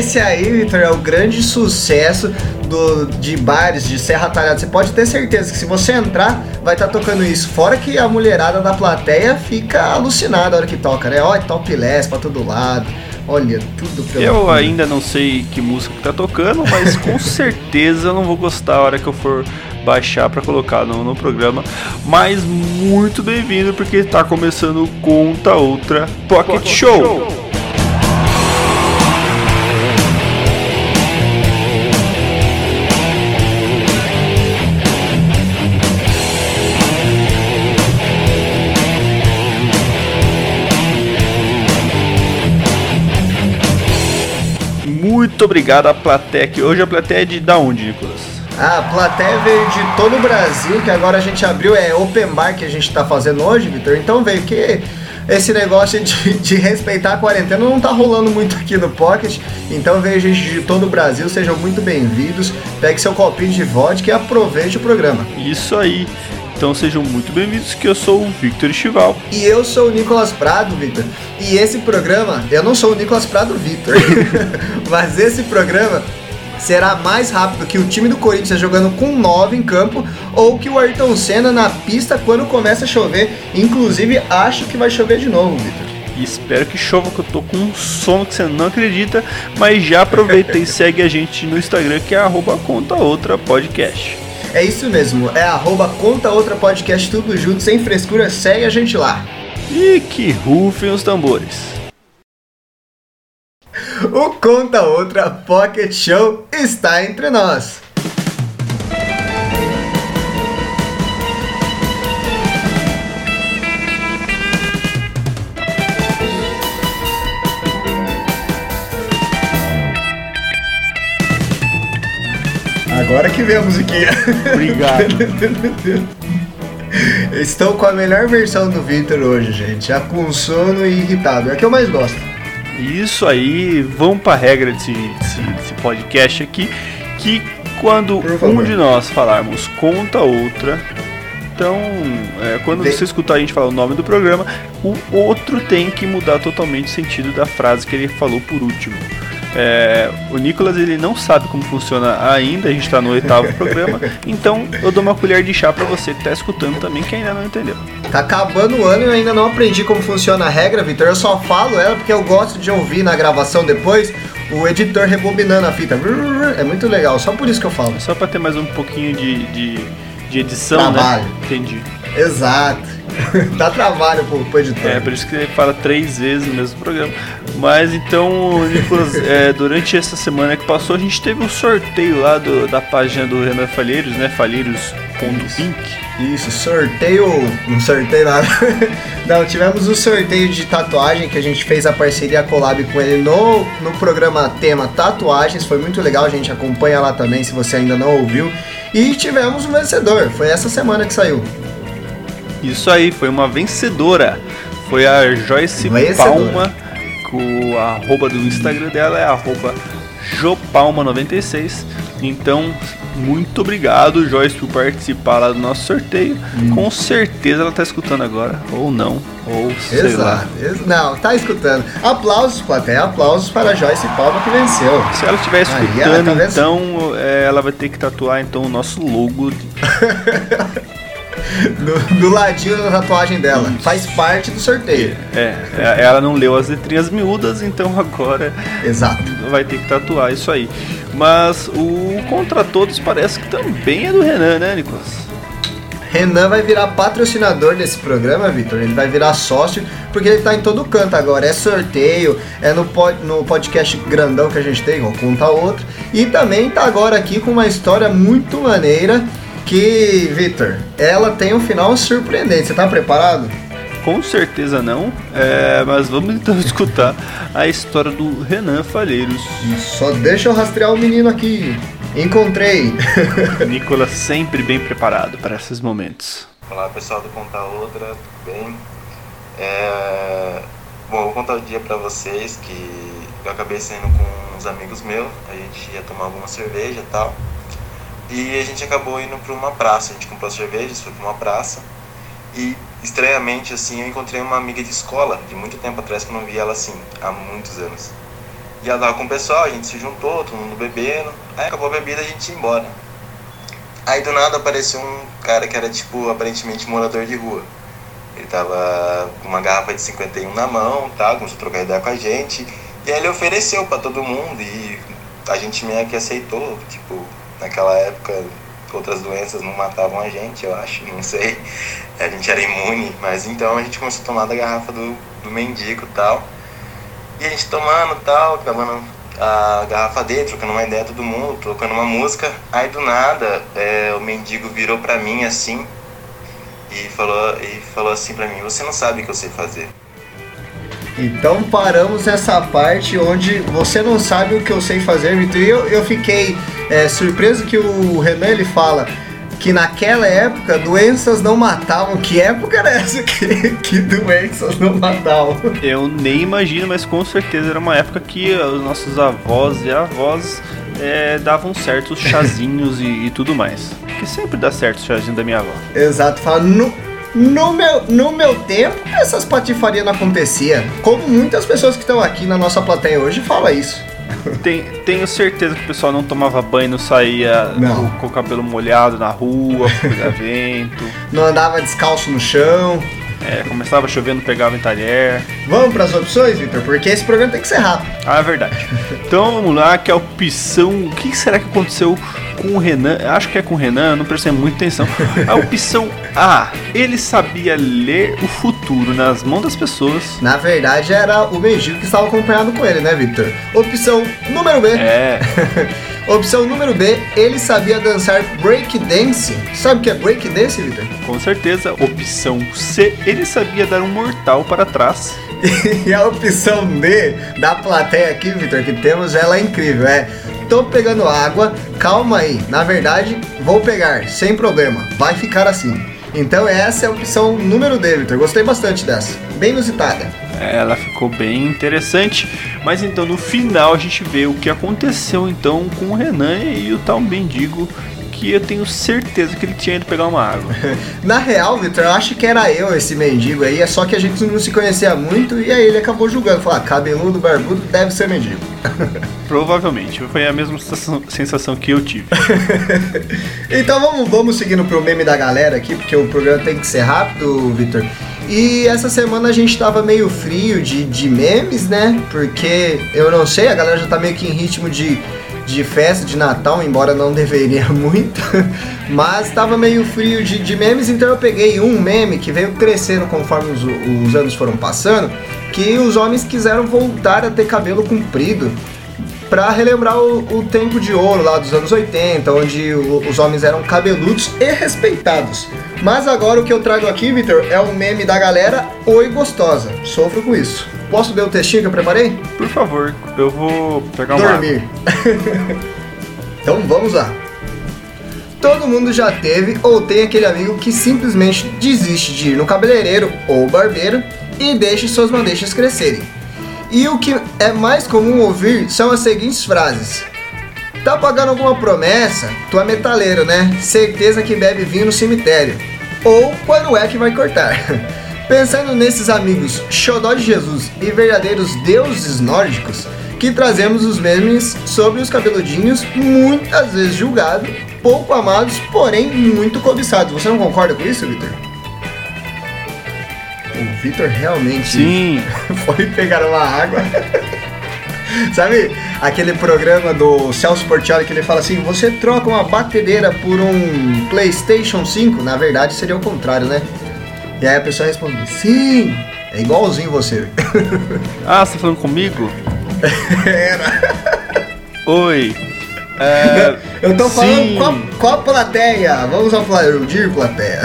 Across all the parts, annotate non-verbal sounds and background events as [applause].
Esse aí, Victor, é o grande sucesso do, de bares de Serra Talhada. Você pode ter certeza que se você entrar, vai estar tá tocando isso. Fora que a mulherada da plateia fica alucinada na hora que toca, né? Olha, topless pra todo lado. Olha, tudo pelo Eu ainda não sei que música que tá tocando, mas com [laughs] certeza eu não vou gostar a hora que eu for baixar para colocar no, no, programa. Mas muito bem-vindo porque está começando Conta Outra Pocket, Pocket Show. Show. Muito obrigado à plateia que hoje a plateia é de da onde, Nicolas? A plateia veio de todo o Brasil, que agora a gente abriu, é open bar que a gente está fazendo hoje, Vitor. Então veio que esse negócio de, de, respeitar a quarentena não tá rolando muito aqui no Pocket. Então veio gente de todo o Brasil, sejam muito bem-vindos. Pegue seu copinho de vodka e aproveite o programa. Isso aí. Então sejam muito bem-vindos, que eu sou o Victor Estival. E eu sou o Nicolas Prado, Victor. E esse programa, eu não sou o Nicolas Prado Victor, [laughs] mas esse programa será mais rápido que o time do Corinthians jogando com 9 em campo ou que o Ayrton Senna na pista quando começa a chover. Inclusive, acho que vai chover de novo, Vitor. Espero que chova, que eu tô com um sono que você não acredita. Mas já aproveita e [laughs] segue a gente no Instagram, que é arroba conta outra podcast. É isso mesmo, é arroba conta outra podcast tudo junto, sem frescura, segue a gente lá. E que rufem os tambores. O Conta Outra Pocket Show está entre nós. Agora que vem a musiquinha. Obrigado. [laughs] Estou com a melhor versão do Victor hoje, gente. Já com sono e irritado. É a que eu mais gosto. Isso aí, vamos para a regra desse, desse, desse, podcast aqui, que quando um de nós falarmos conta outra, então é, quando você escutar a gente falar o nome do programa, o outro tem que mudar totalmente o sentido da frase que ele falou por último. É, o Nicolas ele não sabe como funciona ainda, a gente está no oitavo [laughs] programa, então eu dou uma colher de chá para você que está escutando também que ainda não entendeu. Tá acabando o ano e eu ainda não aprendi como funciona a regra, Vitor. Eu só falo ela porque eu gosto de ouvir na gravação depois o editor rebobinando a fita. É muito legal, só por isso que eu falo. Só para ter mais um pouquinho de, de, de edição, né? Trabalho. né? Entendi. Exato. [laughs] Dá trabalho pro, pro editor. É, por isso que ele fala três vezes no mesmo programa. Mas então, Nicolas, é, durante essa semana que passou, a gente teve um sorteio lá do, da página do Renan Falheiros, né? Falheiros.pink. Isso, sorteio. Não sorteio nada. [laughs] Não, tivemos o um sorteio de tatuagem que a gente fez a parceria collab com ele no, no programa tema Tatuagens. Foi muito legal, a gente acompanha lá também se você ainda não ouviu. E tivemos um vencedor, foi essa semana que saiu. Isso aí, foi uma vencedora. Foi a Joyce vencedora. Palma, o arroba do Instagram dela é arroba jopalma96. Então, muito obrigado, Joyce, por participar lá do nosso sorteio. Hum. Com certeza ela está escutando agora, ou não, ou sei Exato. lá. Não, tá escutando. Aplausos, até aplausos para a Joyce Palma que venceu. Se ela estiver escutando, ela tá então é, ela vai ter que tatuar então o nosso logo. [laughs] do, do ladinho da tatuagem dela. Faz parte do sorteio. É, é, ela não leu as letrinhas miúdas, então agora Exato. vai ter que tatuar isso aí. Mas o Contra Todos parece que também é do Renan, né, Nicolas? Renan vai virar patrocinador desse programa, Vitor. Ele vai virar sócio, porque ele tá em todo canto agora. É sorteio, é no, pod, no podcast grandão que a gente tem, vou contar outro. E também tá agora aqui com uma história muito maneira que, Victor, ela tem um final surpreendente. Você tá preparado? Com certeza não, é, mas vamos então [laughs] escutar a história do Renan Falheiros. Só deixa eu rastrear o menino aqui. Encontrei! [laughs] Nicolas sempre bem preparado para esses momentos. Olá pessoal do Contar Outra, tudo bem? É... Bom, vou contar o dia para vocês que eu acabei saindo com uns amigos meus, a gente ia tomar alguma cerveja e tal. E a gente acabou indo para uma praça. A gente comprou cervejas, foi para uma praça. E estranhamente, assim, eu encontrei uma amiga de escola, de muito tempo atrás, que eu não via ela assim, há muitos anos. E ela tava com o pessoal, a gente se juntou, todo mundo bebendo. Aí acabou a bebida, a gente ia embora. Aí do nada apareceu um cara que era tipo aparentemente morador de rua. Ele tava com uma garrafa de 51 na mão, tá? começou a trocar ideia com a gente. E aí ele ofereceu para todo mundo e a gente meio que aceitou, tipo, naquela época outras doenças não matavam a gente, eu acho, não sei. A gente era imune, mas então a gente começou a tomar da garrafa do, do mendigo e tal. E a gente tomando tal, acabando a garrafa dele, trocando uma ideia todo mundo, trocando uma música. Aí do nada, é, o mendigo virou pra mim assim e falou, e falou assim pra mim, você não sabe o que eu sei fazer. Então paramos nessa parte onde você não sabe o que eu sei fazer, Vitor. E eu, eu fiquei é, surpreso que o Renan ele fala que naquela época doenças não matavam. Que época era essa que, [laughs] que doenças não matavam? Eu nem imagino, mas com certeza era uma época que os nossos avós e avós é, davam certos chazinhos e, e, tudo mais. Que sempre dá certo o chazinho da minha avó. Exato, fala, no, no, meu, no meu tempo essas patifarias não acontecia. Como muitas pessoas que estão aqui na nossa plateia hoje falam isso. Tem, tenho certeza que o pessoal não tomava banho, não saía não. Com, com, o cabelo molhado na rua, por vento. [laughs] Não andava descalço no chão. É, começava chovendo, pegava em talher. Vamos para as opções, Victor? Porque esse programa tem que ser rápido. Ah, é verdade. Então vamos lá, que a opção. O que será que aconteceu com o Renan? Acho que é com o Renan, não prestei muita atenção. A opção A, ele sabia ler o futuro nas mãos das pessoas. Na verdade, era o mendigo que estava acompanhado com ele, né, Victor? Opção número B. É. [laughs] Opção número B, ele sabia dançar breakdance. Sabe o que é breakdance, Victor? Com certeza. Opção C, ele sabia dar um mortal para trás. [laughs] e a opção D da plateia aqui, Victor, que temos, ela é incrível. É tô pegando água, calma aí. Na verdade, vou pegar, sem problema. Vai ficar assim. Então essa é a opção número D, Victor. Gostei bastante dessa. Bem inusitada. Ela ficou bem interessante. Mas então no final a gente vê o que aconteceu então com o Renan e o tal mendigo que eu tenho certeza que ele tinha ido pegar uma água. [laughs] Na real, Vitor, eu acho que era eu esse mendigo aí, é só que a gente não se conhecia muito e aí ele acabou julgando, falou, ah, cabeludo, barbudo, deve ser mendigo. [laughs] Provavelmente, foi a mesma sensação que eu tive. [laughs] então vamos, vamos seguindo pro meme da galera aqui, porque o programa tem que ser rápido, Vitor. E essa semana a gente tava meio frio de, de memes, né? Porque eu não sei, a galera já tá meio que em ritmo de de festa de Natal, embora não deveria [laughs] muito, mas estava meio frio de, de, memes, então eu peguei um meme que veio crescendo conforme os, os anos foram passando, que os homens quiseram voltar a ter cabelo comprido para relembrar o, o, tempo de ouro lá dos anos 80, onde o, os homens eram cabeludos e respeitados. Mas agora o que eu trago aqui, Victor, é um meme da galera Oi Gostosa. Sofro com isso. Posso ler o textinho que eu preparei? Por favor, eu vou pegar uma Dormir. [laughs] então vamos lá. Todo mundo já teve ou tem aquele amigo que simplesmente desiste de ir no cabeleireiro ou barbeiro e deixa suas madeixas crescerem. E o que é mais comum ouvir são as seguintes frases: Tá pagando alguma promessa? Tu é metaleiro, né? Certeza que bebe vinho no cemitério. Ou quando é que vai cortar? [laughs] Pensando nesses amigos xodó de Jesus e verdadeiros deuses nórdicos, que trazemos os memes sobre os cabeludinhos, muitas vezes julgados, pouco amados, porém muito cobiçados. Você não concorda com isso, Victor? O Victor realmente Sim. [laughs] foi pegar uma água. [laughs] Sabe aquele programa do Celso Portioli que ele fala assim: você troca uma batedeira por um PlayStation 5? Na verdade seria o contrário, né? E aí a pessoa responde, sim, é igualzinho você. [laughs] Ah, você tá falando comigo? [laughs] Era. Oi. É, [laughs] eu tô falando com a, com a, plateia. Vamos aplaudir, plateia.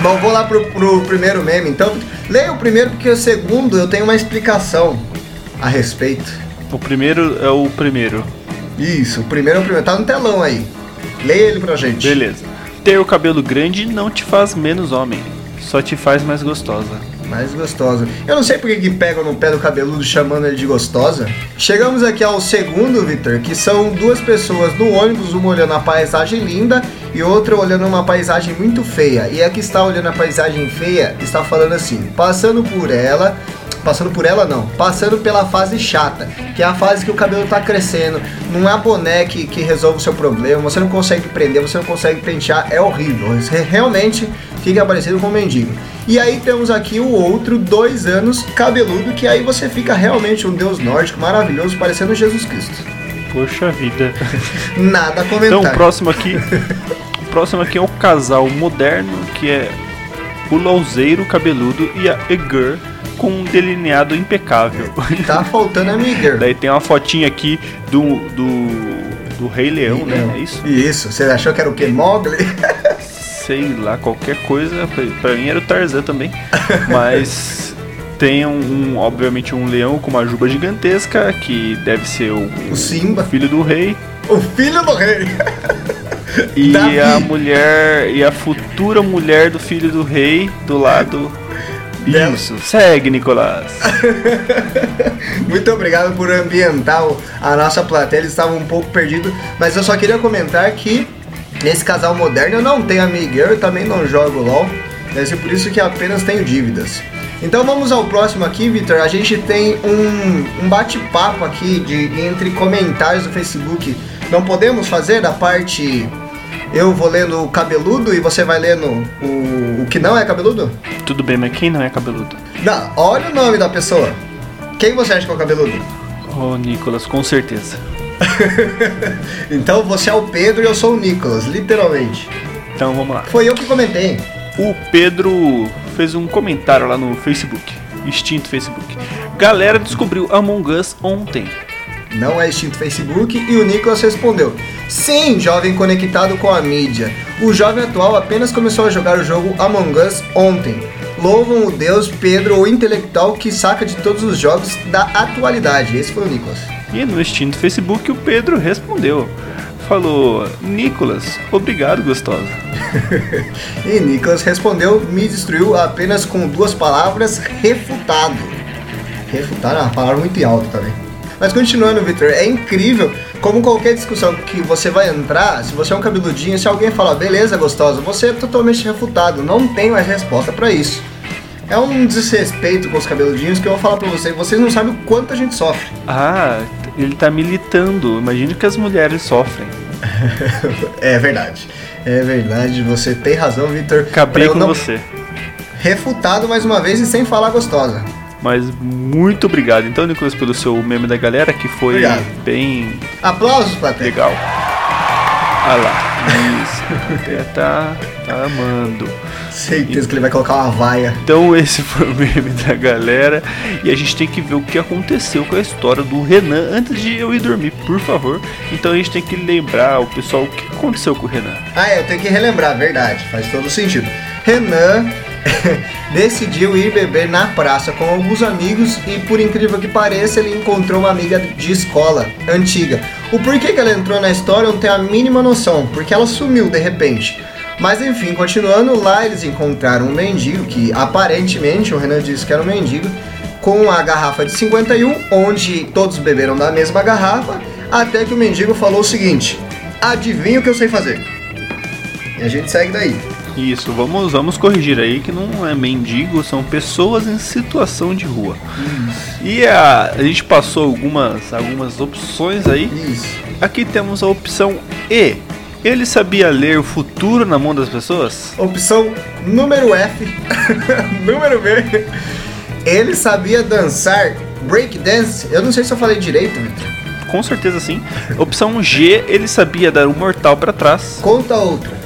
Bom, vou lá pro, pro primeiro meme, então. Leia o primeiro, porque o segundo eu tenho uma explicação a respeito. O primeiro é o primeiro. Isso, o primeiro é o primeiro. Tá no telão aí. Leia ele pra gente. Beleza. Ter o cabelo grande não te faz menos homem, só te faz mais gostosa. Mais gostosa. Eu não sei porque que pegam no pé do cabeludo chamando ele de gostosa. Chegamos aqui ao segundo, Victor, que são duas pessoas no ônibus, uma olhando a paisagem linda e outra olhando uma paisagem muito feia. E a que está olhando a paisagem feia está falando assim: passando por ela, passando por ela não, passando pela fase chata, que é a fase que o cabelo tá crescendo, não é boné que, que resolve o seu problema, você não consegue prender, você não consegue pentear, é horrível. Você realmente fica parecido com um mendigo. E aí temos aqui o outro, dois anos, cabeludo, que aí você fica realmente um deus nórdico maravilhoso, parecendo Jesus Cristo. Poxa vida. [laughs] Nada a comentar. Então, o próximo aqui. o próximo aqui é o casal moderno, que é o Louzeiro cabeludo e a Eger com um delineado impecável. Tá faltando a Miguel. Daí tem uma fotinha aqui do, do, do Rei Leão, né? É isso? Isso. Você achou que era o que? Mogli? Sei lá, qualquer coisa. Pra mim era o Tarzan também. Mas [laughs] tem um, um, obviamente um leão com uma juba gigantesca que deve ser o, o Simba, filho do rei. O filho do rei. e Davi. a mulher e a futura mulher do filho do rei do lado isso, segue, Nicolás. [laughs] Muito obrigado por ambientar a nossa plateia, eles estavam um pouco perdidos, mas eu só queria comentar que nesse casal moderno eu não tenho amigueiro e também não jogo LOL, deve ser por isso que apenas tenho dívidas. Então vamos ao próximo aqui, Victor. A gente tem um, um bate-papo aqui de, entre comentários do Facebook. Não podemos fazer da parte eu vou lendo o cabeludo e você vai lendo o, o que não é cabeludo? Tudo bem, mas quem não é cabeludo? Não, olha o nome da pessoa. Quem você acha que é o cabeludo? Oh, Nicolas, com certeza. [laughs] então você é o Pedro e eu sou o Nicolas, literalmente. Então vamos lá. Foi eu que comentei. O Pedro fez um comentário lá no Facebook, extinto Facebook. Galera descobriu Among Us ontem não é extinto Facebook, e o Nicolas respondeu: Sim, jovem conectado com a mídia. O jovem atual apenas começou a jogar o jogo Among Us ontem. Louvam o deus Pedro, o intelectual que saca de todos os jogos da atualidade. Esse foi o Nicolas. E no extinto Facebook, o Pedro respondeu: Falou, Nicolas, obrigado, gostosa. [laughs] e Nicolas respondeu: Me destruiu apenas com duas palavras: refutado. Refutado é uma palavra muito alta também. Mas continuando, Victor, é incrível como qualquer discussão que você vai entrar, se você é um cabeludinho, se alguém falar beleza, gostosa, você é totalmente refutado. Não tem mais resposta para isso. É um desrespeito com os cabeludinhos que eu vou falar pra vocês. Vocês não sabem o quanto a gente sofre. Ah, ele tá militando. Imagina que as mulheres sofrem. [laughs] é verdade. É verdade. Você tem razão, Victor. Acabei com você. Refutado mais uma vez e sem falar gostosa. Mas muito obrigado, então, Nicolas, pelo seu meme da galera, que foi obrigado. bem. Aplausos, plateia. Legal. Ah lá, isso. Até tá, tá amando. Certeza que ele vai colocar uma vaia. Então, esse foi o meme da galera. E a gente tem que ver o que aconteceu com a história do Renan antes de eu ir dormir, por favor. Então, a gente tem que lembrar o pessoal o que aconteceu com o Renan. Ah, é, eu tenho que relembrar, verdade. Faz todo sentido. Renan [laughs] decidiu ir beber na praça com alguns amigos e, por incrível que pareça, ele encontrou uma amiga de escola antiga. O porquê que ela entrou na história eu não tenho a mínima noção, porque ela sumiu de repente. Mas enfim, continuando lá, eles encontraram um mendigo que aparentemente o Renan disse que era um mendigo, com a garrafa de 51, onde todos beberam da mesma garrafa, até que o mendigo falou o seguinte: Adivinha o que eu sei fazer? E a gente segue daí. Isso, vamos, vamos corrigir aí que não é mendigo, são pessoas em situação de rua. Isso. E a, a gente passou algumas, algumas opções aí. Isso. Aqui temos a opção E. Ele sabia ler o futuro na mão das pessoas? Opção número F. [laughs] número B. Ele sabia dançar breakdance. Eu não sei se eu falei direito, Victor. Com certeza sim. Opção G, ele sabia dar um mortal para trás. Conta outra.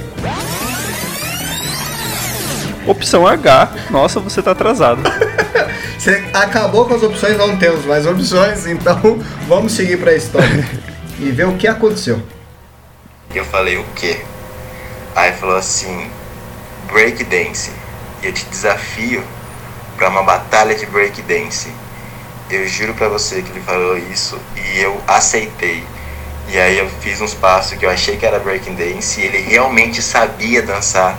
Opção H, nossa, você tá atrasado. [laughs] você acabou com as opções, não temos mais opções, então [laughs] vamos seguir para a história e ver o que aconteceu. Eu falei o quê? Aí falou assim: breakdance. E eu te desafio para uma batalha de breakdance. Eu juro para você que ele falou isso e eu aceitei. E aí eu fiz uns passos que eu achei que era breakdance e ele realmente sabia dançar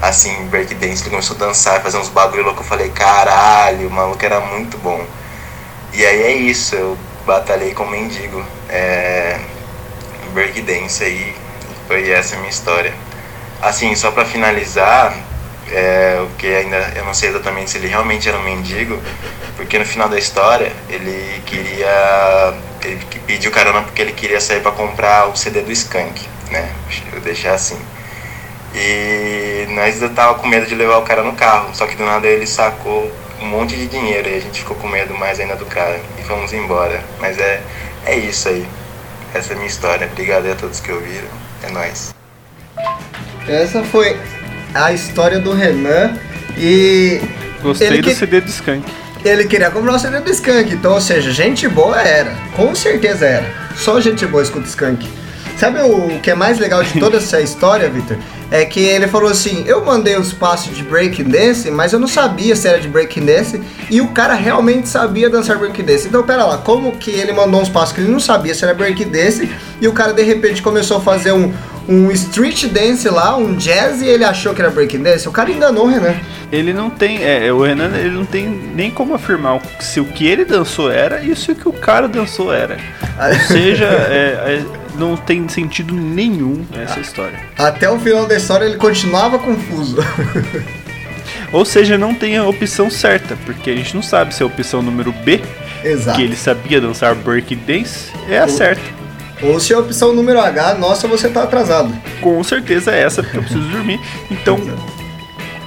assim, breakdance, ele começou a dançar, fazer uns bagulho louco, eu falei, caralho, o maluco era muito bom. E aí é isso, eu batalhei com mendigo, é, breakdance aí, foi essa a minha história. Assim, só pra finalizar, é, o que ainda eu não sei exatamente se ele realmente era um mendigo, porque no final da história ele queria ele pediu carona porque ele queria sair para comprar o CD do Skank, né? Eu deixar assim. E nós tava com medo de levar o cara no carro, só que do nada ele sacou um monte de dinheiro e a gente ficou com medo mais ainda do cara e fomos embora. Mas é, é isso aí. Essa é a minha história. Obrigado a todos que ouviram. É nóis. Essa foi a história do Renan e. Gostei do que... CD do Skank. Ele queria comprar o CD do Skank, então, ou seja, gente boa era. Com certeza era. Só gente boa escuta Skank. Sabe o que é mais legal de toda [laughs] essa história, Victor? É que ele falou assim: eu mandei os passos de breaking dance, mas eu não sabia se era de breaking dance e o cara realmente sabia dançar breaking dance. Então, pera lá, como que ele mandou uns passos que ele não sabia se era breaking dance e o cara de repente começou a fazer um, um street dance lá, um jazz, e ele achou que era breaking dance. O cara enganou o Renan. Ele não tem, é, o Renan ele não tem nem como afirmar se o que ele dançou era e se o que o cara dançou era. Ou seja, [laughs] é, é, não tem sentido nenhum essa história. Até o final da história ele continuava confuso. [laughs] Ou seja, não tem a opção certa, porque a gente não sabe se a opção número B, Exato. que ele sabia dançar break dance, é a certa. Ou se a opção número H, nossa, você tá atrasado. Com certeza é essa, porque eu preciso dormir. Então,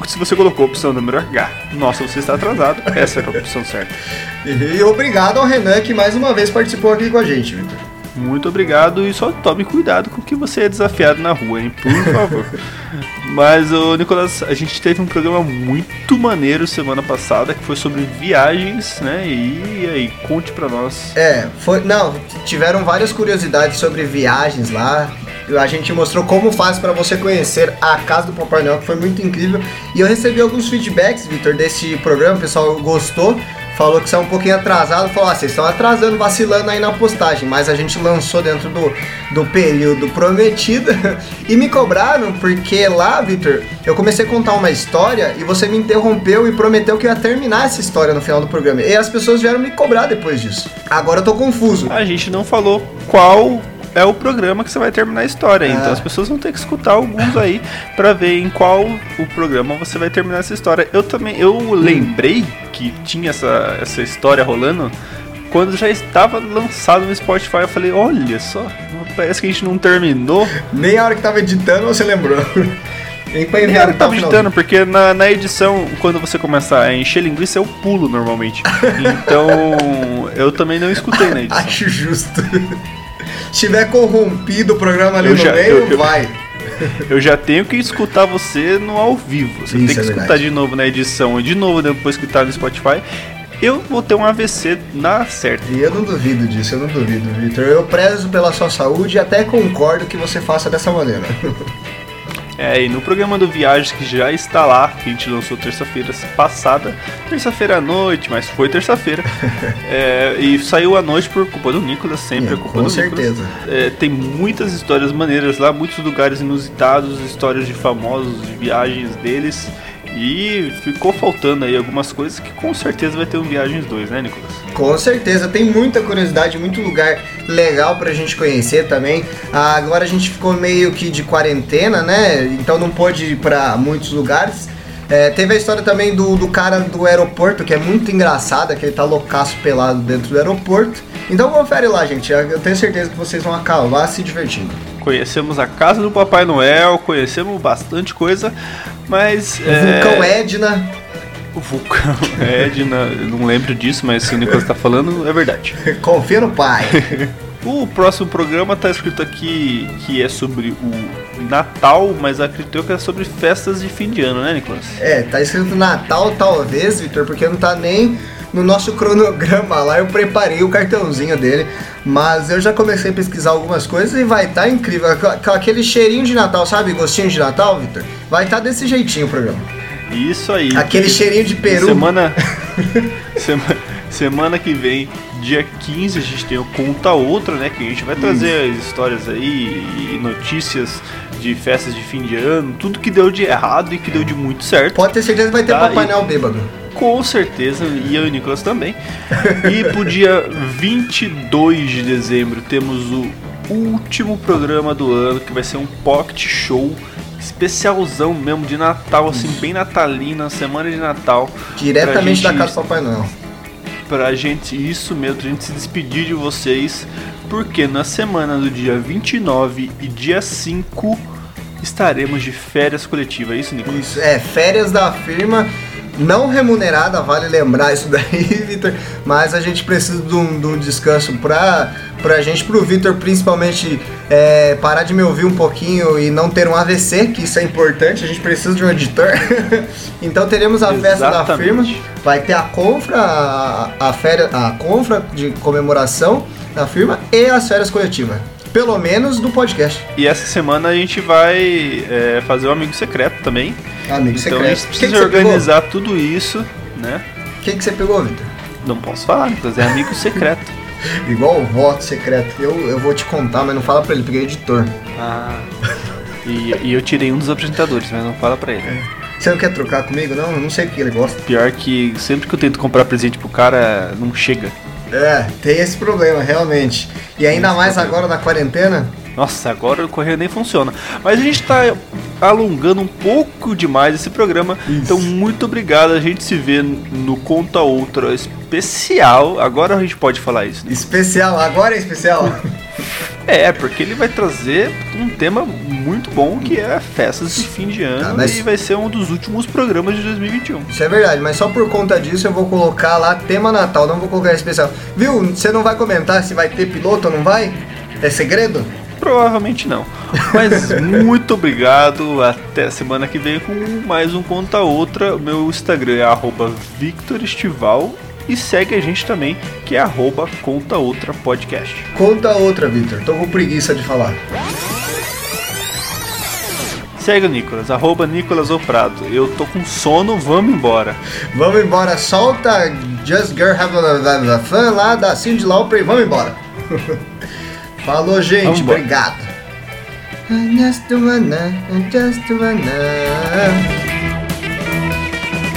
se você colocou a opção número H, nossa, você está atrasado, essa é a opção certa. [laughs] E obrigado ao Renan que mais uma vez participou aqui com a gente, Victor. Muito obrigado e só tome cuidado com o que você é desafiado na rua, hein? Por favor. [laughs] Mas, ô, Nicolas, a gente teve um programa muito maneiro semana passada que foi sobre viagens, né? E, aí, conte pra nós. É, foi. Não, tiveram várias curiosidades sobre viagens lá. A gente mostrou como faz para você conhecer a casa do Papai Noel, que foi muito incrível. E eu recebi alguns feedbacks, Victor, desse programa, o pessoal gostou falou que saiu um pouquinho atrasado, falou, ah, vocês estão atrasando, vacilando aí na postagem, mas a gente lançou dentro do, do período prometido [laughs] e me cobraram porque lá, Victor, eu comecei a contar uma história e você me interrompeu e prometeu que ia terminar essa história no final do programa. E as pessoas vieram me cobrar depois disso. Agora eu tô confuso. A gente não falou qual é o programa que você vai terminar a história. Então é. as pessoas vão ter que escutar alguns aí para ver em qual o programa você vai terminar essa história. Eu também, eu lembrei que tinha essa, essa história rolando quando já estava lançado no Spotify. Eu falei, olha só, parece que a gente não terminou. Nem a hora que tava editando você lembrou. [laughs] Nem pra enviar eu tava editando, porque na, na edição, quando você começa a encher linguiça, eu pulo normalmente. [laughs] Então, eu também não escutei na [laughs] edição. Acho justo tiver corrompido o programa ali eu no já, meio, eu, vai. Eu já tenho que escutar você no ao vivo. Você Isso tem que é escutar verdade. de novo na edição e de novo depois que tá no Spotify. Eu vou ter um AVC na certa. E eu não duvido disso, eu não duvido, Victor. Eu prezo pela sua saúde e até concordo que você faça dessa maneira. [laughs] É, e no programa do Viagens que já está lá, que a gente lançou terça-feira passada, terça-feira à noite, mas foi terça-feira. [laughs] é, e saiu à noite por culpa do Nicolas, sempre é, a culpa com do certeza. É, tem muitas histórias maneiras lá, muitos lugares inusitados, histórias de famosos, de viagens deles. E ficou faltando aí algumas coisas que com certeza vai ter um Viagens 2, né, Nicolas? Com certeza, tem muita curiosidade, muito lugar legal pra gente conhecer também. Ah, agora a gente ficou meio que de quarentena, né? Então não pôde ir pra muitos lugares. É, teve a história também do, do cara do aeroporto, que é muito engraçada, que ele tá loucaço pelado dentro do aeroporto. Então confere lá, gente. Eu tenho certeza que vocês vão acabar se divertindo. Conhecemos a casa do Papai Noel, conhecemos bastante coisa, mas. O é... vulcão Edna. O vulcão [laughs] Edna, não lembro disso, mas se o Nicolas está falando, é verdade. [laughs] Confia no pai. [laughs] o próximo programa está escrito aqui que é sobre o Natal, mas acredito que é sobre festas de fim de ano, né, Nicolas? É, tá escrito Natal talvez, Vitor, porque não tá nem no nosso cronograma lá eu preparei o cartãozinho dele, mas eu já comecei a pesquisar algumas coisas e vai estar tá incrível. Com aquele cheirinho de Natal, sabe? Gostinho de Natal, Victor? Vai estar tá desse jeitinho o programa. Isso aí. Aquele cheirinho de peru. Semana, [laughs] semana, semana que vem, dia 15, a gente tem o Conta Outra, né? Que a gente vai trazer Isso. as histórias aí e notícias de festas de fim de ano, tudo que deu de errado e que deu de muito certo. Pode ter certeza que vai ter tá? Papai Noel bêbado. Com certeza, e eu e o Nicolas também. E pro dia 22 de dezembro temos o último programa do ano, que vai ser um pocket show especialzão mesmo de Natal, assim, bem natalina, semana de Natal. Diretamente da casa do Papai Noel. Pra gente, isso mesmo, a gente se despedir de vocês, porque na semana do dia 29 e dia 5 estaremos de férias coletivas, é isso, Nico? Isso, é, férias da firma não remunerada, vale lembrar isso daí, [laughs] Vitor, mas a gente precisa de um, de um descanso pra, pra gente, pro Vitor principalmente é, parar de me ouvir um pouquinho e não ter um AVC, que isso é importante, a gente precisa de um editor. [laughs] então teremos a festa da firma, vai ter a confra, a, a, féria, a confra de comemoração da firma e as férias coletivas. Pelo menos do podcast. E essa semana a gente vai é, fazer um amigo secreto também. Amigo então secreto. a gente precisa organizar tudo isso, né? Quem que você pegou, Victor? Não posso falar, Nicolas, é amigo [laughs] secreto. Igual o voto secreto. Eu, eu vou te contar, mas não fala pra ele, peguei editor. Ah. E, e, eu tirei um dos apresentadores, mas não fala pra ele. É. Você não quer trocar comigo? Não, eu não sei o que ele gosta. Pior que sempre que eu tento comprar presente pro cara, não chega. É, tem esse problema, realmente. E ainda mais agora na quarentena. Nossa, agora o correio nem funciona. Mas a gente tá alongando um pouco demais esse programa. Isso. Então, muito obrigado. A gente se vê no Conta Outra especial. Agora a gente pode falar isso. Né? Especial, agora é especial. é, porque ele vai trazer um tema muito bom que é festas de fim de ano tá, mas... e vai ser um dos últimos programas de 2021. Isso é verdade, mas só por conta disso eu vou colocar lá tema Natal, não vou colocar especial. Viu? Você não vai comentar se vai ter piloto ou não vai? É segredo? Provavelmente não. Mas muito obrigado. Até semana que vem com mais um Conta Outra. Meu Instagram é VictorEstival. E segue a gente também, que é Conta Outra Podcast. Conta outra, Victor. Tô com preguiça de falar. Segue o Nicolas, arroba Nicolas Oprado. Eu tô com sono, vamos embora. Vamos embora, solta Just Girl Have a Fun lá da Cindy Lauper e vamos embora. [laughs] Falou, gente. Obrigado. Just wanna.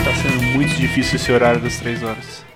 Tá sendo muito difícil esse horário das três horas.